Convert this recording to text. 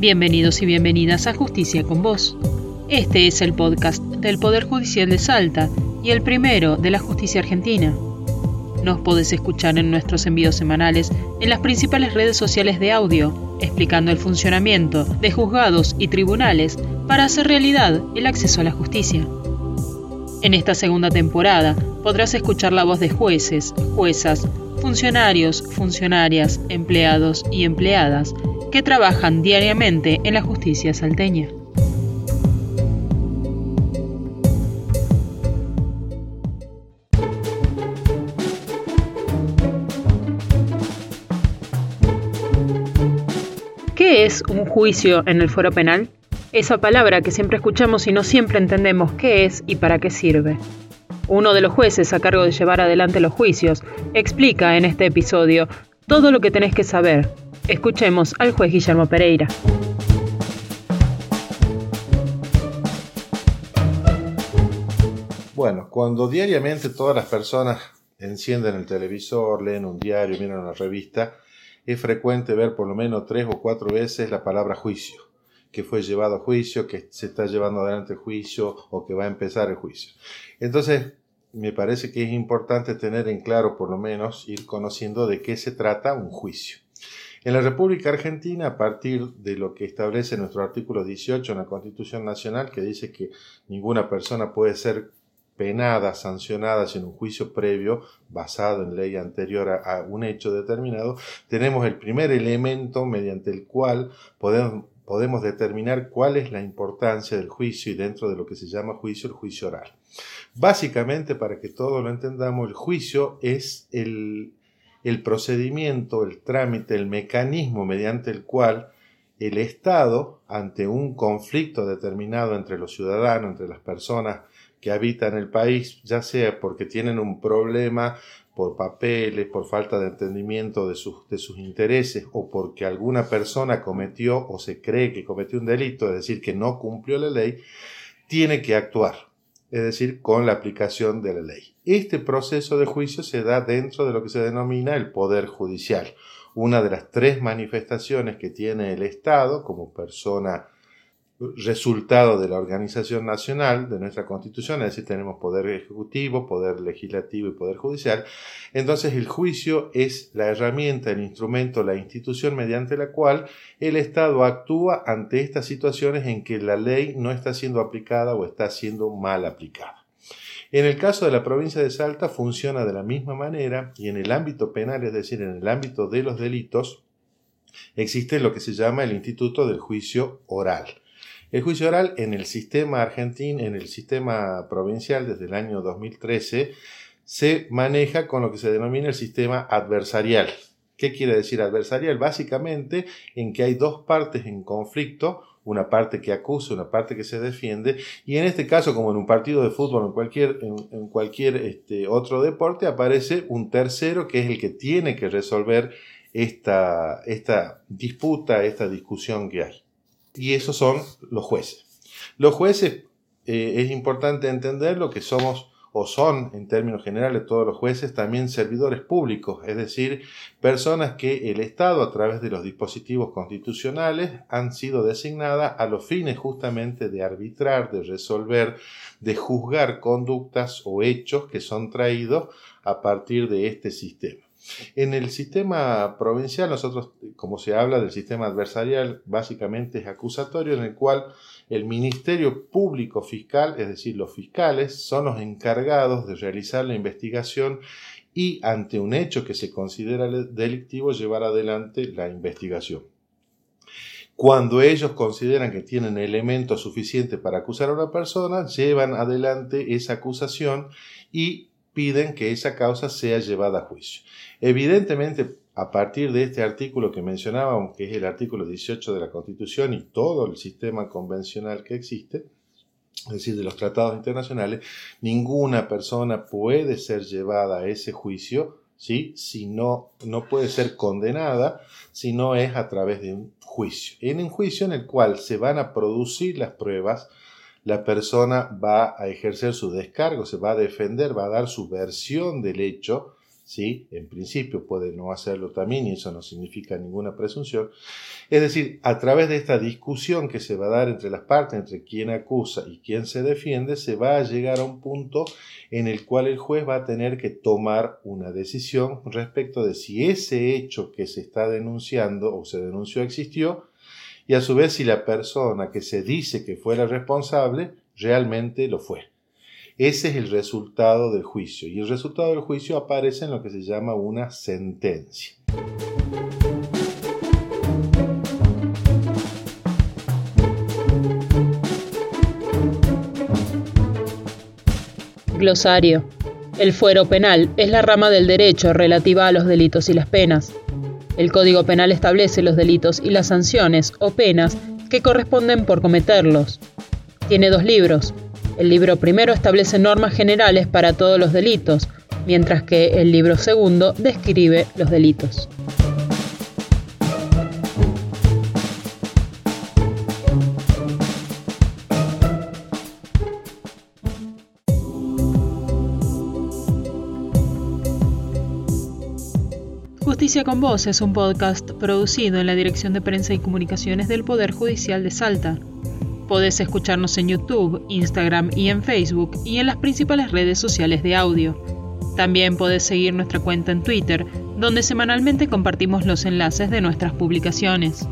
Bienvenidos y bienvenidas a Justicia con Vos. Este es el podcast del Poder Judicial de Salta y el primero de la justicia argentina. Nos podés escuchar en nuestros envíos semanales en las principales redes sociales de audio, explicando el funcionamiento de juzgados y tribunales para hacer realidad el acceso a la justicia. En esta segunda temporada podrás escuchar la voz de jueces, juezas, funcionarios, funcionarias, empleados y empleadas que trabajan diariamente en la justicia salteña. ¿Qué es un juicio en el foro penal? Esa palabra que siempre escuchamos y no siempre entendemos qué es y para qué sirve. Uno de los jueces a cargo de llevar adelante los juicios explica en este episodio todo lo que tenés que saber Escuchemos al juez Guillermo Pereira. Bueno, cuando diariamente todas las personas encienden el televisor, leen un diario, miran una revista, es frecuente ver por lo menos tres o cuatro veces la palabra juicio, que fue llevado a juicio, que se está llevando adelante el juicio o que va a empezar el juicio. Entonces, me parece que es importante tener en claro, por lo menos, ir conociendo de qué se trata un juicio. En la República Argentina, a partir de lo que establece nuestro artículo 18 en la Constitución Nacional, que dice que ninguna persona puede ser penada, sancionada sin un juicio previo basado en ley anterior a, un hecho determinado, tenemos el primer elemento mediante el cual podemos, podemos determinar cuál es la importancia del juicio y dentro de lo que se llama juicio, el juicio oral. Básicamente, para que todos lo entendamos, el juicio es el, el procedimiento, el trámite, el mecanismo mediante el cual el Estado, ante un conflicto determinado entre los ciudadanos, entre las personas que habitan el país, ya sea porque tienen un problema por papeles, por falta de entendimiento de sus, de sus intereses o porque alguna persona cometió o se cree que cometió un delito, es decir, que no cumplió la ley, tiene que actuar es decir, con la aplicación de la ley. Este proceso de juicio se da dentro de lo que se denomina el poder judicial, una de las tres manifestaciones que tiene el Estado como persona resultado de la organización nacional de nuestra constitución, es decir, tenemos poder ejecutivo, poder legislativo y poder judicial, entonces el juicio es la herramienta, el instrumento, la institución mediante la cual el Estado actúa ante estas situaciones en que la ley no está siendo aplicada o está siendo mal aplicada. En el caso de la provincia de Salta funciona de la misma manera y en el ámbito penal, es decir, en el ámbito de los delitos, existe lo que se llama el Instituto del Juicio Oral. El juicio oral en el sistema argentino, en el sistema provincial desde el año 2013, se maneja con lo que se denomina el sistema adversarial. ¿Qué quiere decir adversarial? Básicamente en que hay dos partes en conflicto, una parte que acusa, una parte que se defiende, y en este caso, como en un partido de fútbol en cualquier, en, cualquier este, otro deporte, aparece un tercero que es el que tiene que resolver esta, esta disputa, esta discusión que hay y esos son los jueces. Los jueces, eh, es importante entender lo que somos o son, en términos generales, todos los jueces también servidores públicos, es decir, personas que el Estado, a través de los dispositivos constitucionales, han sido designadas a los fines justamente de arbitrar, de resolver, de juzgar conductas o hechos que son traídos a partir de este sistema. En el sistema provincial, nosotros, como se habla del sistema adversarial, básicamente es acusatorio, en el cual el Ministerio Público Fiscal, es decir, los fiscales, son los encargados de realizar la investigación y, ante un hecho que se considera delictivo, llevar adelante la investigación. Cuando ellos consideran que tienen elementos suficientes para acusar a una persona, llevan adelante esa acusación y piden que esa causa sea llevada a juicio. Evidentemente, a partir de este artículo que mencionábamos, que es el artículo 18 de la Constitución y todo el sistema convencional que existe, es decir, de los tratados internacionales, ninguna persona puede ser llevada a ese juicio, ¿sí? Si no, no puede ser condenada si no es a través de un juicio. En un juicio en el cual se van a producir las pruebas, la persona va a ejercer su descargo, se va a defender, va a dar su versión del hecho, ¿sí? En principio puede no hacerlo también y eso no significa ninguna presunción. Es decir, a través de esta discusión que se va a dar entre las partes, entre quien acusa y quien se defiende, se va a llegar a un punto en el cual el juez va a tener que tomar una decisión respecto de si ese hecho que se está denunciando o se denunció existió y a su vez si la persona que se dice que fue la responsable realmente lo fue. Ese es el resultado del juicio y el resultado del juicio aparece en lo que se llama una sentencia. Glosario. El fuero penal es la rama del derecho relativa a los delitos y las penas. El Código Penal establece los delitos y las sanciones o penas que corresponden por cometerlos. Tiene dos libros, el libro primero establece normas generales para todos los delitos, mientras que el libro segundo describe los delitos. Justicia con Voz es un podcast producido en la Dirección de Prensa y Comunicaciones del Poder Judicial de Salta. Podés escucharnos en YouTube, Instagram y en Facebook y en las principales redes sociales de audio. También podés seguir nuestra cuenta en Twitter, donde semanalmente compartimos los enlaces de nuestras publicaciones.